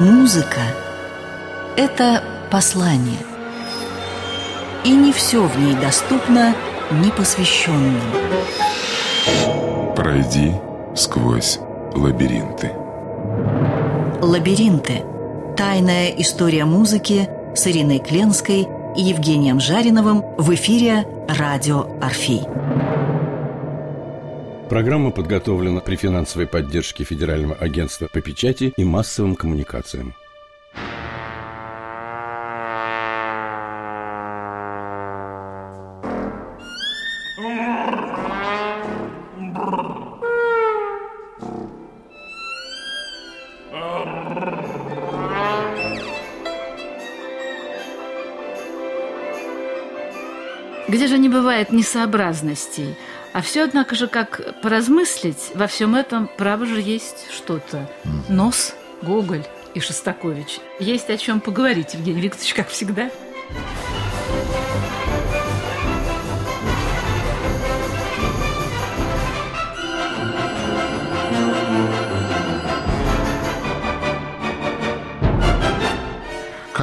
Музыка – это послание. И не все в ней доступно непосвященным. Пройди сквозь лабиринты. Лабиринты. Тайная история музыки с Ириной Кленской и Евгением Жариновым в эфире «Радио Орфей». Программа подготовлена при финансовой поддержке Федерального агентства по печати и массовым коммуникациям. Где же не бывает несообразностей? А все, однако же, как поразмыслить, во всем этом, право же, есть что-то. Нос, Гоголь и Шостакович. Есть о чем поговорить, Евгений Викторович, как всегда.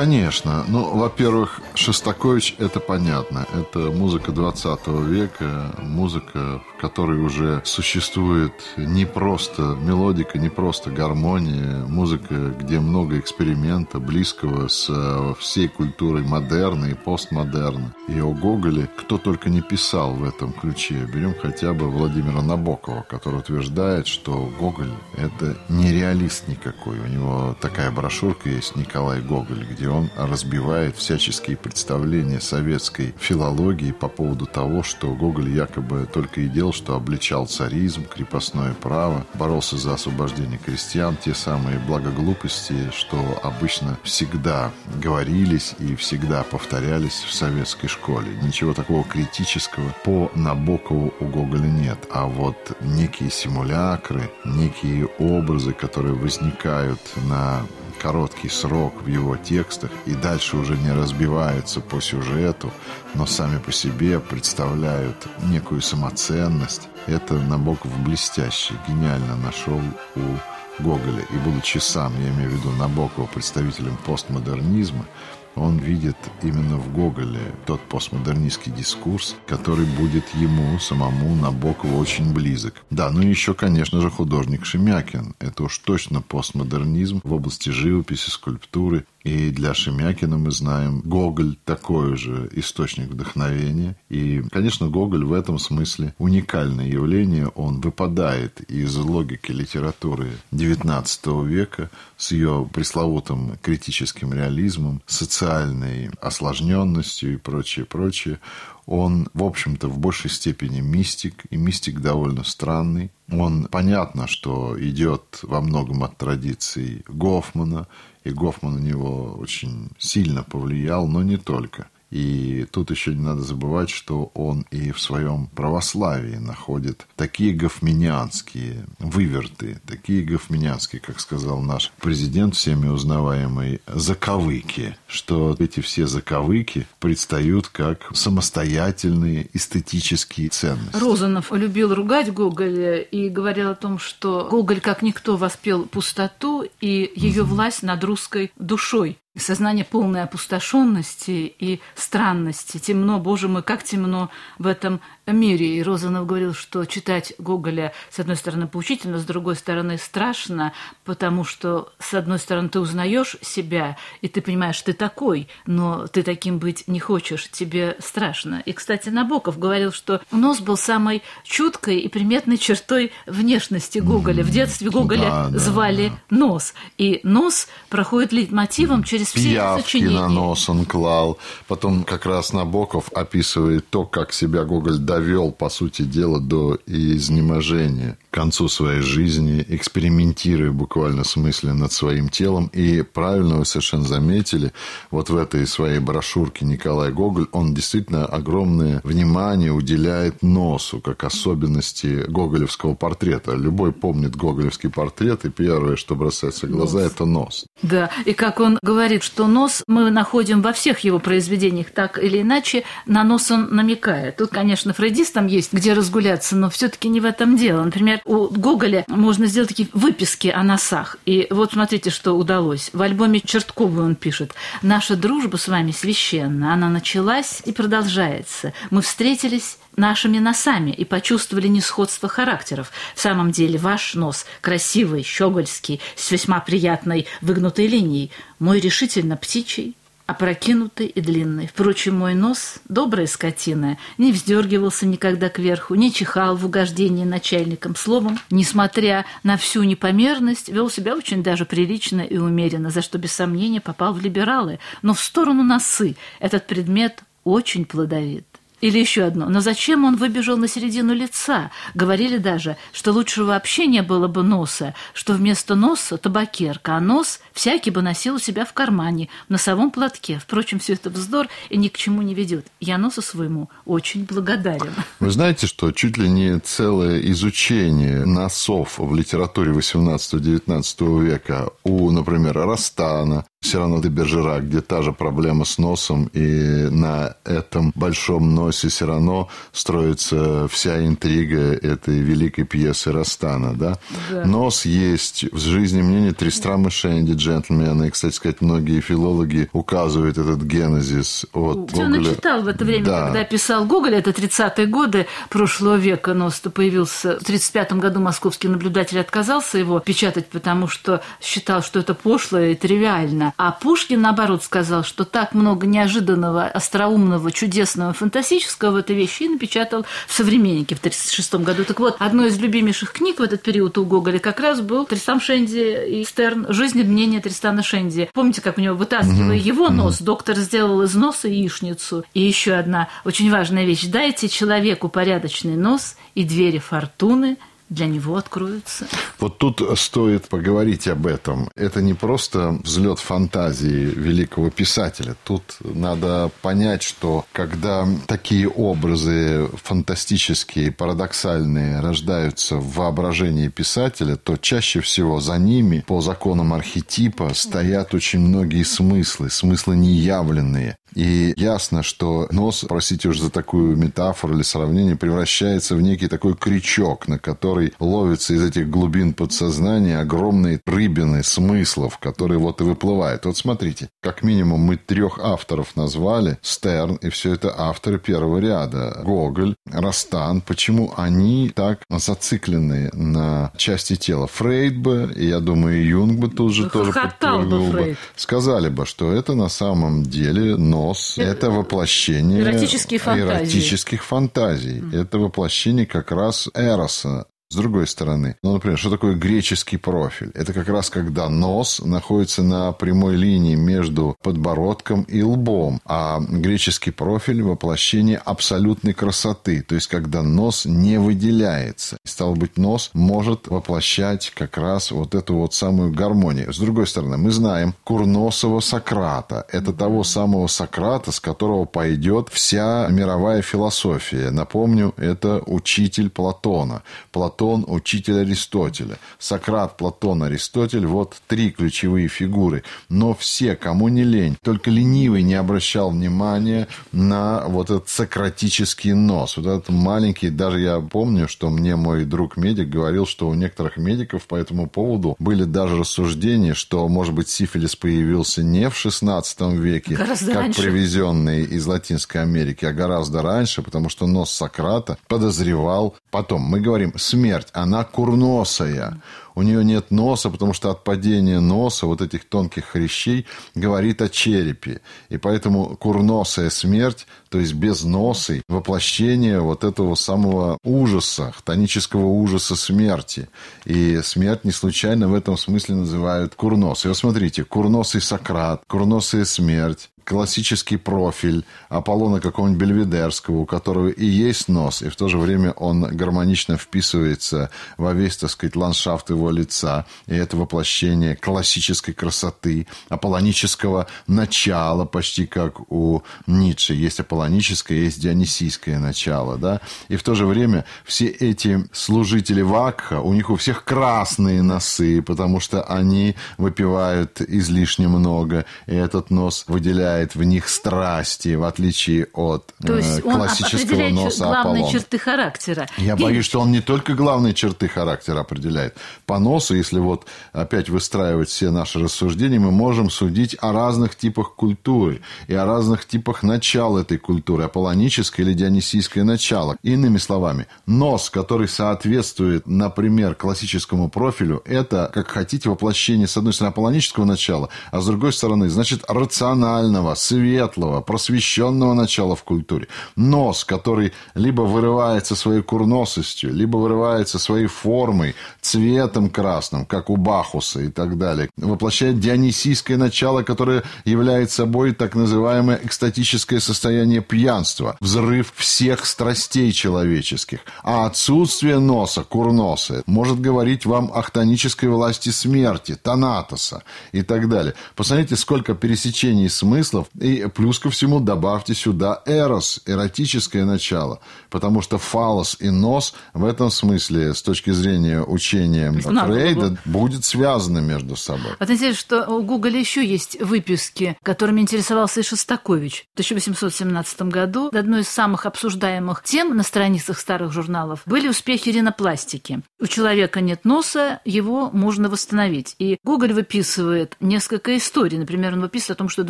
Конечно. Ну, во-первых, Шостакович – это понятно. Это музыка 20 века, музыка, в которой уже существует не просто мелодика, не просто гармония, музыка, где много эксперимента, близкого с э, всей культурой модерна и постмодерна. И о Гоголе кто только не писал в этом ключе. Берем хотя бы Владимира Набокова, который утверждает, что Гоголь – это не реалист никакой. У него такая брошюрка есть «Николай Гоголь», где где он разбивает всяческие представления советской филологии по поводу того, что Гоголь якобы только и делал, что обличал царизм, крепостное право, боролся за освобождение крестьян, те самые благоглупости, что обычно всегда говорились и всегда повторялись в советской школе. Ничего такого критического по Набокову у Гоголя нет. А вот некие симулякры, некие образы, которые возникают на короткий срок в его текстах и дальше уже не разбиваются по сюжету, но сами по себе представляют некую самоценность. Это Набоков блестяще, гениально нашел у Гоголя. И будучи сам, я имею в виду Набокова, представителем постмодернизма, он видит именно в Гоголе тот постмодернистский дискурс, который будет ему, самому Набокову очень близок. Да, ну и еще, конечно же, художник Шемякин. Это уж точно постмодернизм в области живописи, скульптуры. И для Шемякина мы знаем, Гоголь такой же источник вдохновения. И, конечно, Гоголь в этом смысле уникальное явление. Он выпадает из логики литературы XIX века с ее пресловутым критическим реализмом, социальной осложненностью и прочее, прочее он, в общем-то, в большей степени мистик, и мистик довольно странный. Он понятно, что идет во многом от традиций Гофмана, и Гофман на него очень сильно повлиял, но не только. И тут еще не надо забывать, что он и в своем православии находит такие гофминианские выверты, такие гофминианские, как сказал наш президент, всеми узнаваемый, заковыки, что эти все заковыки предстают как самостоятельные эстетические ценности. Розанов любил ругать Гоголя и говорил о том, что Гоголь как никто воспел пустоту и ее власть над русской душой сознание полной опустошенности и странности. Темно, боже мой, как темно в этом мире. И Розанов говорил, что читать Гоголя, с одной стороны, поучительно, с другой стороны, страшно, потому что, с одной стороны, ты узнаешь себя, и ты понимаешь, ты такой, но ты таким быть не хочешь, тебе страшно. И, кстати, Набоков говорил, что нос был самой чуткой и приметной чертой внешности Гоголя. В детстве Гоголя да, звали да. нос. И нос проходит лейтмотивом через все Пиявки на нос он клал. Потом как раз Набоков описывает то, как себя Гоголь довел, по сути дела, до изнеможения концу своей жизни, экспериментируя в буквально смысле над своим телом. И правильно вы совершенно заметили, вот в этой своей брошюрке Николай Гоголь, он действительно огромное внимание уделяет носу, как особенности гоголевского портрета. Любой помнит гоголевский портрет, и первое, что бросается в глаза, нос. это нос. Да, и как он говорит, что нос мы находим во всех его произведениях, так или иначе, на нос он намекает. Тут, конечно, фрейдистам есть где разгуляться, но все таки не в этом дело. Например, у Гоголя можно сделать такие выписки о носах. И вот смотрите, что удалось. В альбоме Чертковой он пишет. «Наша дружба с вами священна. Она началась и продолжается. Мы встретились нашими носами и почувствовали несходство характеров. В самом деле ваш нос красивый, щегольский, с весьма приятной выгнутой линией. Мой решительно птичий, опрокинутый и длинный. Впрочем, мой нос, добрая скотина, не вздергивался никогда кверху, не чихал в угождении начальникам. Словом, несмотря на всю непомерность, вел себя очень даже прилично и умеренно, за что без сомнения попал в либералы. Но в сторону носы этот предмет очень плодовит. Или еще одно. Но зачем он выбежал на середину лица? Говорили даже, что лучше вообще не было бы носа, что вместо носа табакерка, а нос всякий бы носил у себя в кармане, в носовом платке. Впрочем, все это вздор и ни к чему не ведет. Я носу своему очень благодарен. Вы знаете, что чуть ли не целое изучение носов в литературе 18-19 века у, например, Растана, Сирано де Бержера, где та же проблема с носом, и на этом большом носе Сирано строится вся интрига этой великой пьесы Растана. Да? Да. Нос есть в жизни мнения Тристрама Шенди, джентльмена, и, кстати сказать, многие филологи указывают этот генезис от Гоголя. Он читал в это время, да. когда писал Гоголь, это 30-е годы прошлого века, нос появился в 35 году московский наблюдатель отказался его печатать, потому что считал, что это пошло и тривиально. А Пушкин, наоборот, сказал, что так много неожиданного, остроумного, чудесного, фантастического в этой вещи и напечатал в «Современнике» в 1936 году. Так вот, одной из любимейших книг в этот период у Гоголя как раз был Тристан Шенди и Стерн «Жизнь и мнение Тристана Шенди». Помните, как у него вытаскивая mm-hmm. его нос, mm-hmm. доктор сделал из носа яичницу. И еще одна очень важная вещь. Дайте человеку порядочный нос, и двери фортуны – для него откроются. Вот тут стоит поговорить об этом. Это не просто взлет фантазии великого писателя. Тут надо понять, что когда такие образы фантастические, парадоксальные рождаются в воображении писателя, то чаще всего за ними, по законам архетипа, стоят очень многие смыслы, смыслы неявленные. И ясно, что нос, простите уж за такую метафору или сравнение, превращается в некий такой крючок, на который ловится из этих глубин подсознания огромные рыбины смыслов, которые вот и выплывают. Вот смотрите, как минимум мы трех авторов назвали, Стерн, и все это авторы первого ряда, Гоголь, Растан. Почему они так зациклены на части тела? Фрейд бы, и я думаю, Юнг бы тут же тоже подтвердил бы, сказали бы, что это на самом деле нос это воплощение эротических фантазий. Эротических фантазий. Mm. Это воплощение как раз Эроса, с другой стороны, ну, например, что такое греческий профиль? Это как раз когда нос находится на прямой линии между подбородком и лбом, а греческий профиль – воплощение абсолютной красоты, то есть когда нос не выделяется. Стало быть, нос может воплощать как раз вот эту вот самую гармонию. С другой стороны, мы знаем Курносова Сократа. Это того самого Сократа, с которого пойдет вся мировая философия. Напомню, это учитель Платона. Платон Платон, учитель Аристотеля. Сократ, Платон, Аристотель – вот три ключевые фигуры. Но все, кому не лень, только ленивый не обращал внимания на вот этот сократический нос. Вот этот маленький, даже я помню, что мне мой друг-медик говорил, что у некоторых медиков по этому поводу были даже рассуждения, что, может быть, сифилис появился не в XVI веке, гораздо как раньше. привезенный из Латинской Америки, а гораздо раньше, потому что нос Сократа подозревал. Потом мы говорим смерть смерть, она курносая. У нее нет носа, потому что отпадение носа, вот этих тонких хрящей, говорит о черепе. И поэтому курносая смерть, то есть без носы, воплощение вот этого самого ужаса, хтонического ужаса смерти. И смерть не случайно в этом смысле называют курносой. Вот смотрите, курносый Сократ, курносая смерть, классический профиль Аполлона какого-нибудь Бельведерского, у которого и есть нос, и в то же время он гармонично вписывается во весь, так сказать, ландшафт его лица. И это воплощение классической красоты, аполлонического начала, почти как у Ницше. Есть аполлоническое, есть дионисийское начало. Да? И в то же время все эти служители Вакха, у них у всех красные носы, потому что они выпивают излишне много, и этот нос выделяет определяет в них страсти, в отличие от То есть э, он классического определяет носа главные Аполлона. черты характера. Я И- боюсь, что он не только главные черты характера определяет. По носу, если вот опять выстраивать все наши рассуждения, мы можем судить о разных типах культуры и о разных типах начала этой культуры, аполлоническое или дионисийское начало. Иными словами, нос, который соответствует, например, классическому профилю, это, как хотите, воплощение, с одной стороны, аполлонического начала, а с другой стороны, значит, рационального, светлого, просвещенного начала в культуре. Нос, который либо вырывается своей курносостью, либо вырывается своей формой, цветом красным, как у Бахуса и так далее. Воплощает дионисийское начало, которое является собой так называемое экстатическое состояние пьянства, взрыв всех страстей человеческих. А отсутствие носа, курноса, может говорить вам о хтонической власти смерти, Танатоса и так далее. Посмотрите, сколько пересечений смыслов, и плюс ко всему добавьте сюда эрос, эротическое начало, потому что фалос и нос в этом смысле, с точки зрения учения Знак Фрейда, будет связаны между собой. Вот интересно, что у Гоголя еще есть выписки, которыми интересовался и Шостакович. В 1817 году одной из самых обсуждаемых тем на страницах старых журналов были успехи ринопластики. У человека нет носа, его можно восстановить. И Гоголь выписывает несколько историй. Например, он выписывает о том, что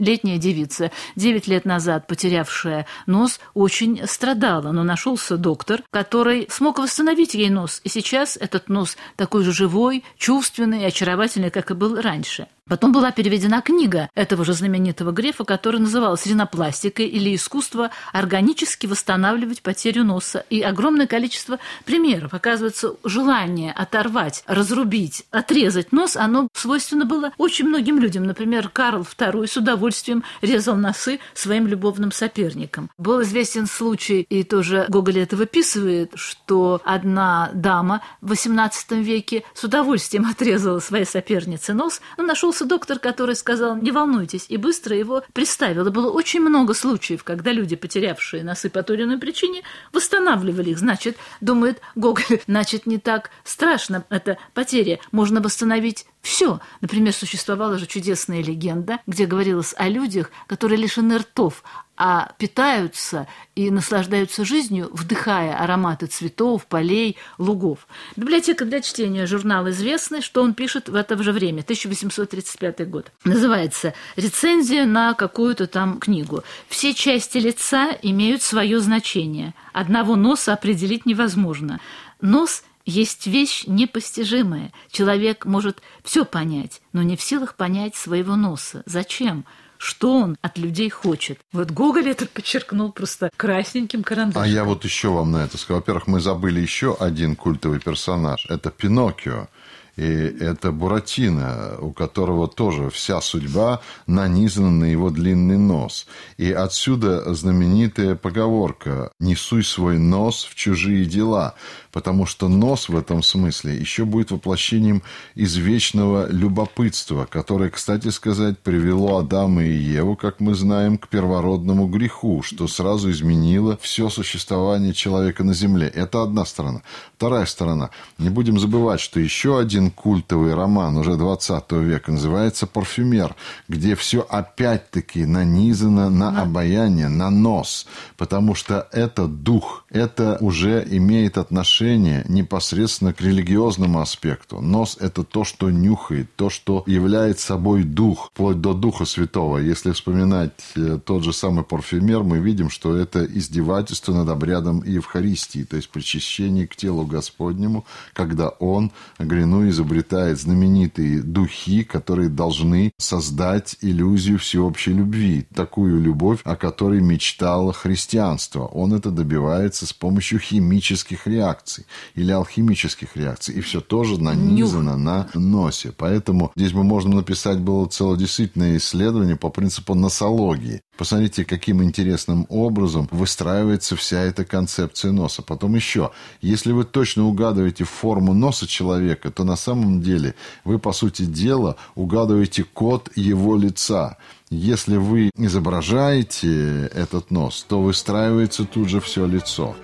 27-летняя девица, 9 лет назад потерявшая нос, очень страдала. Но нашелся доктор, который смог восстановить ей нос. И сейчас этот нос такой же живой, чувственный и очаровательный, как и был раньше. Потом была переведена книга этого же знаменитого Грефа, которая называлась «Ринопластика» или «Искусство органически восстанавливать потерю носа». И огромное количество примеров. Оказывается, желание оторвать, разрубить, отрезать нос, оно свойственно было очень многим людям. Например, Карл II с удовольствием резал носы своим любовным соперникам. Был известен случай, и тоже Гоголь это выписывает, что одна дама в XVIII веке с удовольствием отрезала своей сопернице нос, но нашелся доктор, который сказал, не волнуйтесь, и быстро его приставил. И было очень много случаев, когда люди, потерявшие носы по той или иной причине, восстанавливали их. Значит, думает Гоголь, значит, не так страшно эта потеря. Можно восстановить все. Например, существовала же чудесная легенда, где говорилось о людях, которые лишены ртов, а питаются и наслаждаются жизнью, вдыхая ароматы цветов, полей, лугов. Библиотека для чтения журнал известный, что он пишет в это же время, 1835 год. Называется «Рецензия на какую-то там книгу». Все части лица имеют свое значение. Одного носа определить невозможно. Нос есть вещь непостижимая. Человек может все понять, но не в силах понять своего носа. Зачем? Что он от людей хочет? Вот Гоголь это подчеркнул просто красненьким карандашом. А я вот еще вам на это скажу. Во-первых, мы забыли еще один культовый персонаж. Это Пиноккио. И это Буратино, у которого тоже вся судьба нанизана на его длинный нос. И отсюда знаменитая поговорка «Не суй свой нос в чужие дела», потому что нос в этом смысле еще будет воплощением извечного любопытства, которое, кстати сказать, привело Адама и Еву, как мы знаем, к первородному греху, что сразу изменило все существование человека на земле. Это одна сторона. Вторая сторона. Не будем забывать, что еще один культовый роман уже 20 века называется «Парфюмер», где все опять-таки нанизано на обаяние, на нос, потому что это дух, это уже имеет отношение непосредственно к религиозному аспекту. Нос – это то, что нюхает, то, что является собой дух, вплоть до Духа Святого. Если вспоминать э, тот же самый парфюмер, мы видим, что это издевательство над обрядом Евхаристии, то есть причащение к телу Господнему, когда он, Грину, изобретает знаменитые духи, которые должны создать иллюзию всеобщей любви, такую любовь, о которой мечтало христианство. Он это добивается с помощью химических реакций или алхимических реакций, и все тоже нанизано на носе. Поэтому здесь мы можем написать было целое действительное исследование по принципу носологии. Посмотрите, каким интересным образом выстраивается вся эта концепция носа. Потом еще, если вы точно угадываете форму носа человека, то на самом деле вы, по сути дела, угадываете код его лица. Если вы изображаете этот нос, то выстраивается тут же все лицо.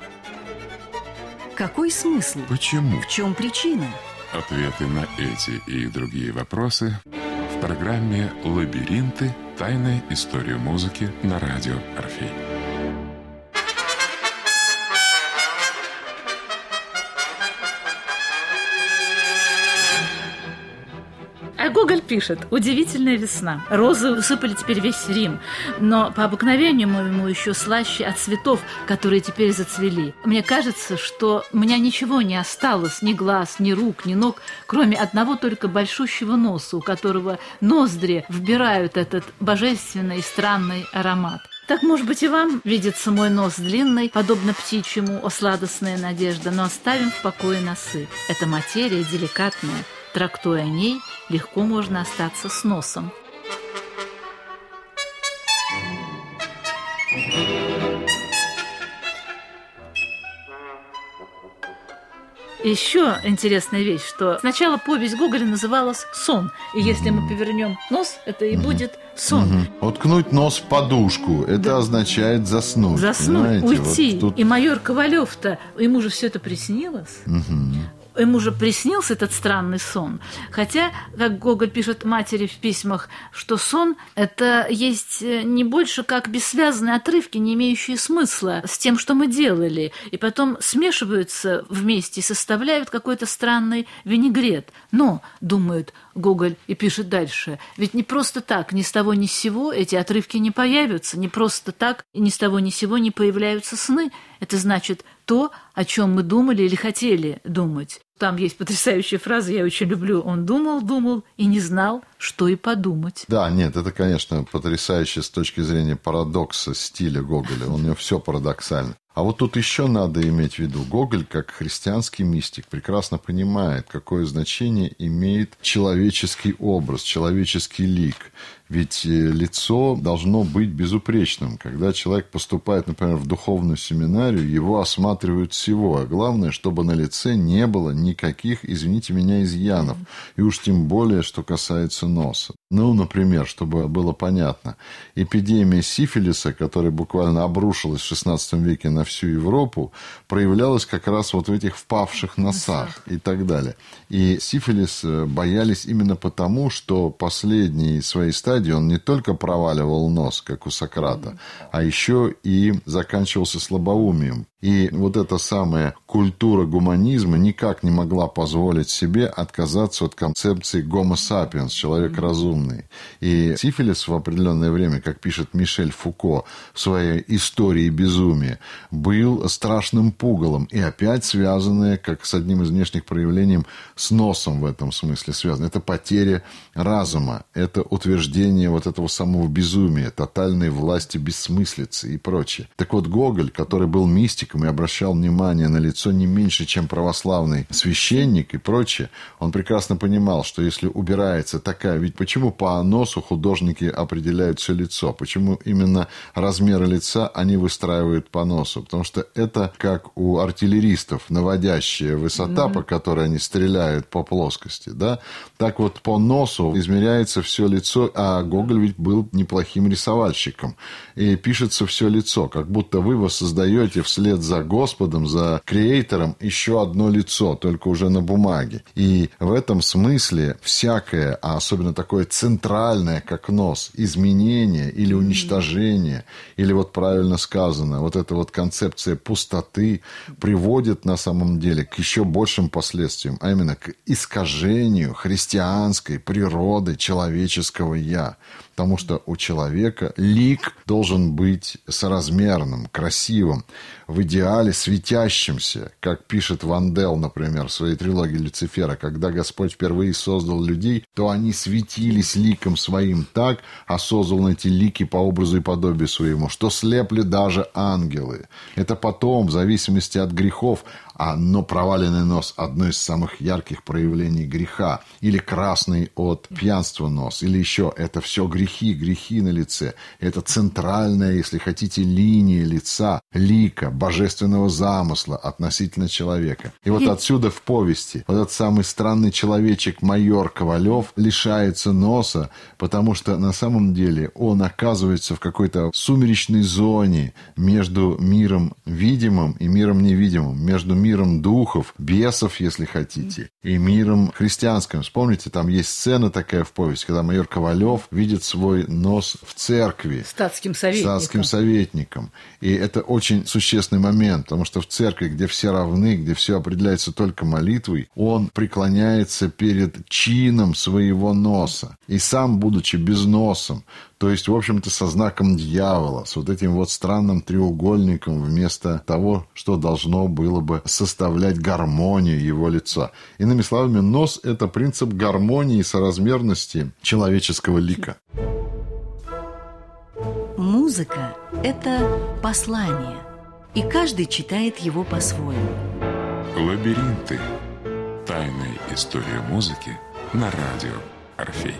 Какой смысл? Почему? В чем причина? Ответы на эти и другие вопросы в программе «Лабиринты Тайная история музыки на радио Орфей. Гоголь пишет «Удивительная весна. Розы усыпали теперь весь Рим, но по обыкновению моему еще слаще от цветов, которые теперь зацвели. Мне кажется, что у меня ничего не осталось, ни глаз, ни рук, ни ног, кроме одного только большущего носа, у которого ноздри вбирают этот божественный и странный аромат. Так, может быть, и вам видится мой нос длинный, подобно птичьему, о сладостная надежда, но оставим в покое носы. Это материя деликатная. Трактуя о ней, легко можно остаться с носом. Еще интересная вещь, что сначала повесть Гоголя называлась «Сон», и если мы повернем нос, это и будет сон. Уткнуть нос в подушку, это означает заснуть. Заснуть, уйти. Вот тут И майор Ковалев-то, ему же все это приснилось. Ему же приснился этот странный сон. Хотя, как Гоголь пишет матери в письмах, что сон – это есть э, не больше как бессвязные отрывки, не имеющие смысла с тем, что мы делали, и потом смешиваются вместе и составляют какой-то странный винегрет. Но, думает Гоголь и пишет дальше, ведь не просто так, ни с того ни с сего эти отрывки не появятся, не просто так и ни с того ни с сего не появляются сны. Это значит то, о чем мы думали или хотели думать. Там есть потрясающая фраза, я очень люблю. Он думал, думал и не знал, что и подумать. Да, нет, это, конечно, потрясающе с точки зрения парадокса стиля Гоголя. У него все парадоксально. А вот тут еще надо иметь в виду, Гоголь, как христианский мистик, прекрасно понимает, какое значение имеет человеческий образ, человеческий лик. Ведь э, лицо должно быть безупречным. Когда человек поступает, например, в духовную семинарию, его осматривают всего. А главное, чтобы на лице не было никаких, извините меня, изъянов. И уж тем более, что касается носа. Ну, например, чтобы было понятно, эпидемия сифилиса, которая буквально обрушилась в XVI веке на всю Европу, проявлялась как раз вот в этих впавших носах и так далее. И сифилис э, боялись именно потому, что последние своей стадии он не только проваливал нос, как у Сократа, а еще и заканчивался слабоумием. И вот эта самая культура гуманизма никак не могла позволить себе отказаться от концепции гомо сапиенс, человек разумный. И сифилис в определенное время, как пишет Мишель Фуко в своей истории безумия, был страшным пугалом. И опять связанное, как с одним из внешних проявлений, с носом в этом смысле связано. Это потеря разума, это утверждение вот этого самого безумия, тотальной власти бессмыслицы и прочее. Так вот, Гоголь, который был мистиком и обращал внимание на лицо не меньше, чем православный священник и прочее, он прекрасно понимал, что если убирается такая... Ведь почему по носу художники определяют все лицо? Почему именно размеры лица они выстраивают по носу? Потому что это как у артиллеристов наводящая высота, по которой они стреляют по плоскости, да? Так вот по носу измеряется все лицо, а Гоголь ведь был неплохим рисовальщиком. И пишется все лицо, как будто вы воссоздаете вслед за Господом, за Креатором еще одно лицо, только уже на бумаге. И в этом смысле всякое, а особенно такое центральное, как нос, изменение или уничтожение, или вот правильно сказано, вот эта вот концепция пустоты приводит на самом деле к еще большим последствиям, а именно к искажению христианской природы человеческого «я». Потому что у человека лик должен быть соразмерным, красивым, в идеале светящимся, как пишет Вандел, например, в своей трилогии Люцифера. Когда Господь впервые создал людей, то они светились ликом своим так, а создал эти лики по образу и подобию своему, что слепли даже ангелы. Это потом, в зависимости от грехов, а, но проваленный нос – одно из самых ярких проявлений греха. Или красный от пьянства нос. Или еще это все грехи, грехи на лице. Это центральная, если хотите, линия лица, лика, божественного замысла относительно человека. И вот отсюда в повести вот этот самый странный человечек майор Ковалев лишается носа, потому что на самом деле он оказывается в какой-то сумеречной зоне между миром видимым и миром невидимым, между миром духов, бесов, если хотите, и миром христианским. Вспомните, там есть сцена такая в повести, когда майор Ковалев видит свой нос в церкви. Статским советником. Статским советником. И это очень существенный момент, потому что в церкви, где все равны, где все определяется только молитвой, он преклоняется перед чином своего носа. И сам, будучи безносом, то есть, в общем-то, со знаком дьявола, с вот этим вот странным треугольником вместо того, что должно было бы составлять гармонию его лица. Иными словами, нос – это принцип гармонии и соразмерности человеческого лика. Музыка – это послание, и каждый читает его по-своему. Лабиринты. Тайная история музыки на радио Орфей.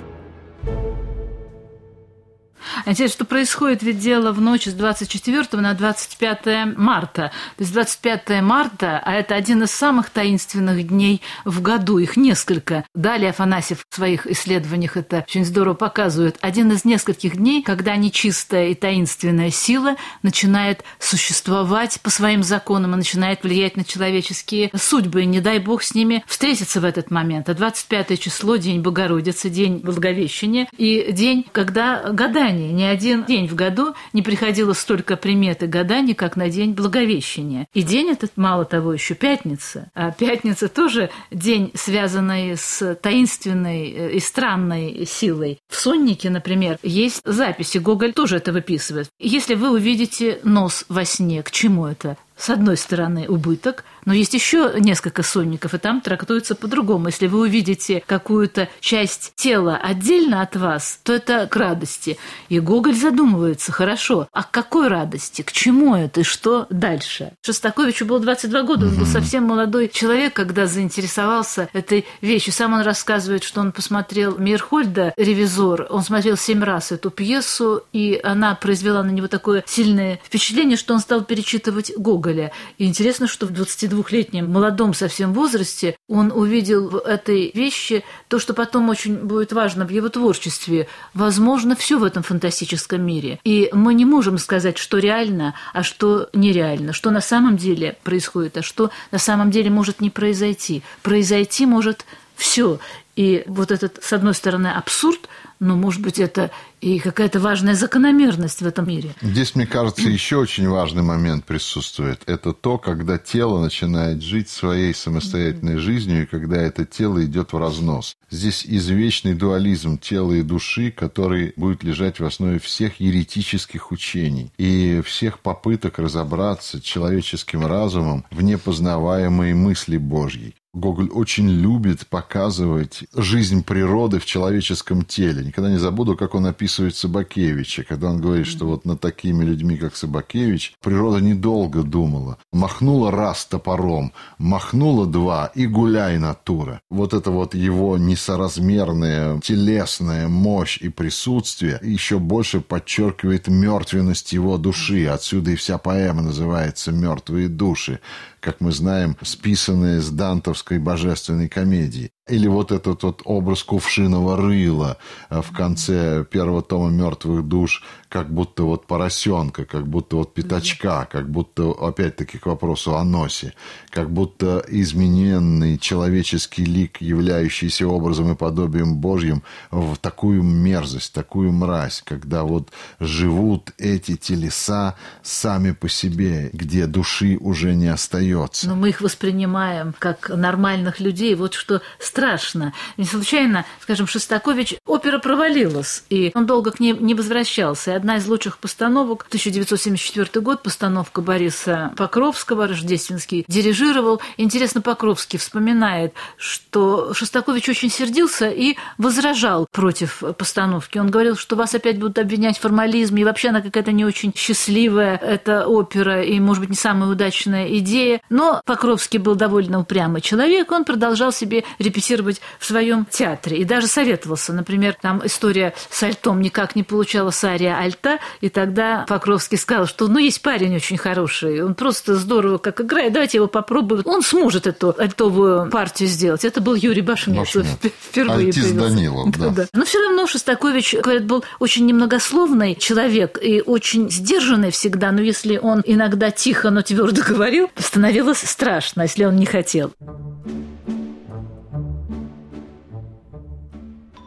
Интересно, что происходит ведь дело в ночь с 24 на 25 марта. То есть 25 марта, а это один из самых таинственных дней в году, их несколько. Далее Афанасьев в своих исследованиях это очень здорово показывает. Один из нескольких дней, когда нечистая и таинственная сила начинает существовать по своим законам и начинает влиять на человеческие судьбы. И не дай бог с ними встретиться в этот момент. А 25 число – День Богородицы, День Благовещения и день, когда гадание гаданий. Ни один день в году не приходило столько примет и гаданий, как на день Благовещения. И день этот, мало того, еще пятница. А пятница тоже день, связанный с таинственной э, и странной силой. В соннике, например, есть записи, Гоголь тоже это выписывает. Если вы увидите нос во сне, к чему это? С одной стороны, убыток, но есть еще несколько сонников, и там трактуется по-другому. Если вы увидите какую-то часть тела отдельно от вас, то это к радости. И Гоголь задумывается, хорошо, а к какой радости, к чему это и что дальше? Шостаковичу было 22 года, он был совсем молодой человек, когда заинтересовался этой вещью. Сам он рассказывает, что он посмотрел Мирхольда «Ревизор», он смотрел семь раз эту пьесу, и она произвела на него такое сильное впечатление, что он стал перечитывать Гоголь. Гоголя. И интересно, что в 22-летнем молодом совсем возрасте он увидел в этой вещи то, что потом очень будет важно в его творчестве. Возможно, все в этом фантастическом мире. И мы не можем сказать, что реально, а что нереально, что на самом деле происходит, а что на самом деле может не произойти. Произойти может все. И вот этот, с одной стороны, абсурд, но, может быть, это и какая-то важная закономерность в этом мире. Здесь, мне кажется, еще очень важный момент присутствует. Это то, когда тело начинает жить своей самостоятельной жизнью, и когда это тело идет в разнос. Здесь извечный дуализм тела и души, который будет лежать в основе всех еретических учений и всех попыток разобраться человеческим разумом в непознаваемой мысли Божьей. Гоголь очень любит показывать жизнь природы в человеческом теле. Никогда не забуду, как он описывает Собакевича, когда он говорит, что вот над такими людьми, как Собакевич, природа недолго думала. Махнула раз топором, махнула два и гуляй натура. Вот это вот его несоразмерная телесная мощь и присутствие еще больше подчеркивает мертвенность его души. Отсюда и вся поэма называется «Мертвые души» как мы знаем, списанные с дантовской божественной комедии. Или вот этот вот образ кувшиного рыла э, в конце первого тома «Мертвых душ», как будто вот поросенка, как будто вот пятачка, как будто, опять-таки, к вопросу о носе, как будто измененный человеческий лик, являющийся образом и подобием Божьим, в такую мерзость, такую мразь, когда вот живут эти телеса сами по себе, где души уже не остается. Но мы их воспринимаем как нормальных людей. Вот что страшно. Не случайно, скажем, Шостакович, опера провалилась, и он долго к ней не возвращался. И одна из лучших постановок, 1974 год, постановка Бориса Покровского, Рождественский, дирижировал. Интересно, Покровский вспоминает, что Шостакович очень сердился и возражал против постановки. Он говорил, что вас опять будут обвинять в формализме, и вообще она какая-то не очень счастливая, эта опера, и, может быть, не самая удачная идея. Но Покровский был довольно упрямый человек, он продолжал себе репетировать в своем театре. И даже советовался. Например, там история с альтом никак не получалась ария альта, и тогда Покровский сказал, что ну есть парень очень хороший, он просто здорово как играет, давайте его попробуем. Он сможет эту альтовую партию сделать. Это был Юрий Башметов впервые. Альтис Данилов, да. да. Но все равно Шостакович, говорят, был очень немногословный человек и очень сдержанный всегда, но если он иногда тихо, но твердо говорил, становилось страшно, если он не хотел.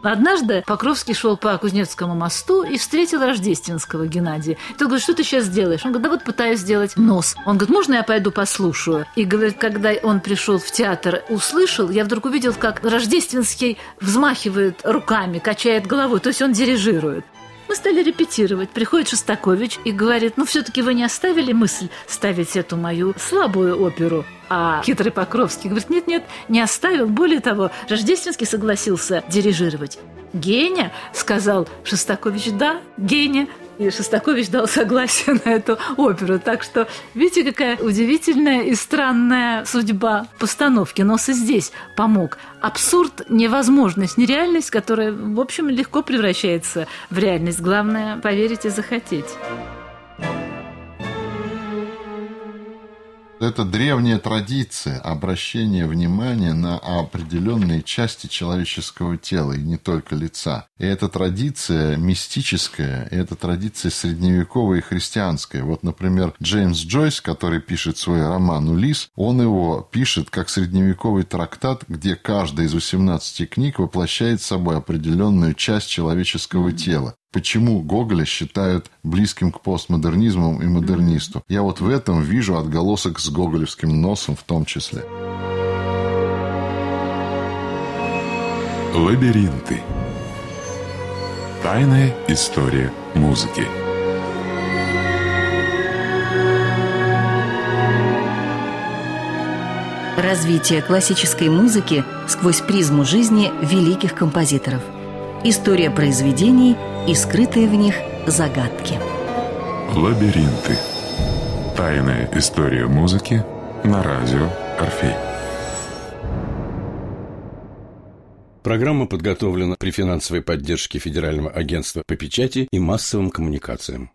Однажды Покровский шел по Кузнецкому мосту и встретил Рождественского Геннадия. И тот говорит, что ты сейчас делаешь? Он говорит, да вот пытаюсь сделать нос. Он говорит, можно я пойду послушаю? И говорит, когда он пришел в театр, услышал, я вдруг увидел, как Рождественский взмахивает руками, качает головой, то есть он дирижирует. Мы стали репетировать. Приходит Шостакович и говорит, ну, все-таки вы не оставили мысль ставить эту мою слабую оперу? А хитрый Покровский говорит, нет-нет, не оставил. Более того, Рождественский согласился дирижировать. «Геня?» – сказал Шостакович. «Да, Геня». И Шостакович дал согласие на эту оперу. Так что, видите, какая удивительная и странная судьба постановки. Нос и здесь помог. Абсурд, невозможность, нереальность, которая, в общем, легко превращается в реальность. Главное – поверить и захотеть. Это древняя традиция обращения внимания на определенные части человеческого тела, и не только лица. И эта традиция мистическая, и эта традиция средневековая и христианская. Вот, например, Джеймс Джойс, который пишет свой роман «Улис», он его пишет как средневековый трактат, где каждая из 18 книг воплощает собой определенную часть человеческого тела. Почему Гоголя считают близким к постмодернизму и модернисту? Я вот в этом вижу отголосок с гоголевским носом в том числе. Лабиринты. Тайная история музыки. Развитие классической музыки сквозь призму жизни великих композиторов. История произведений – и скрытые в них загадки. Лабиринты. Тайная история музыки на радио Орфей. Программа подготовлена при финансовой поддержке Федерального агентства по печати и массовым коммуникациям.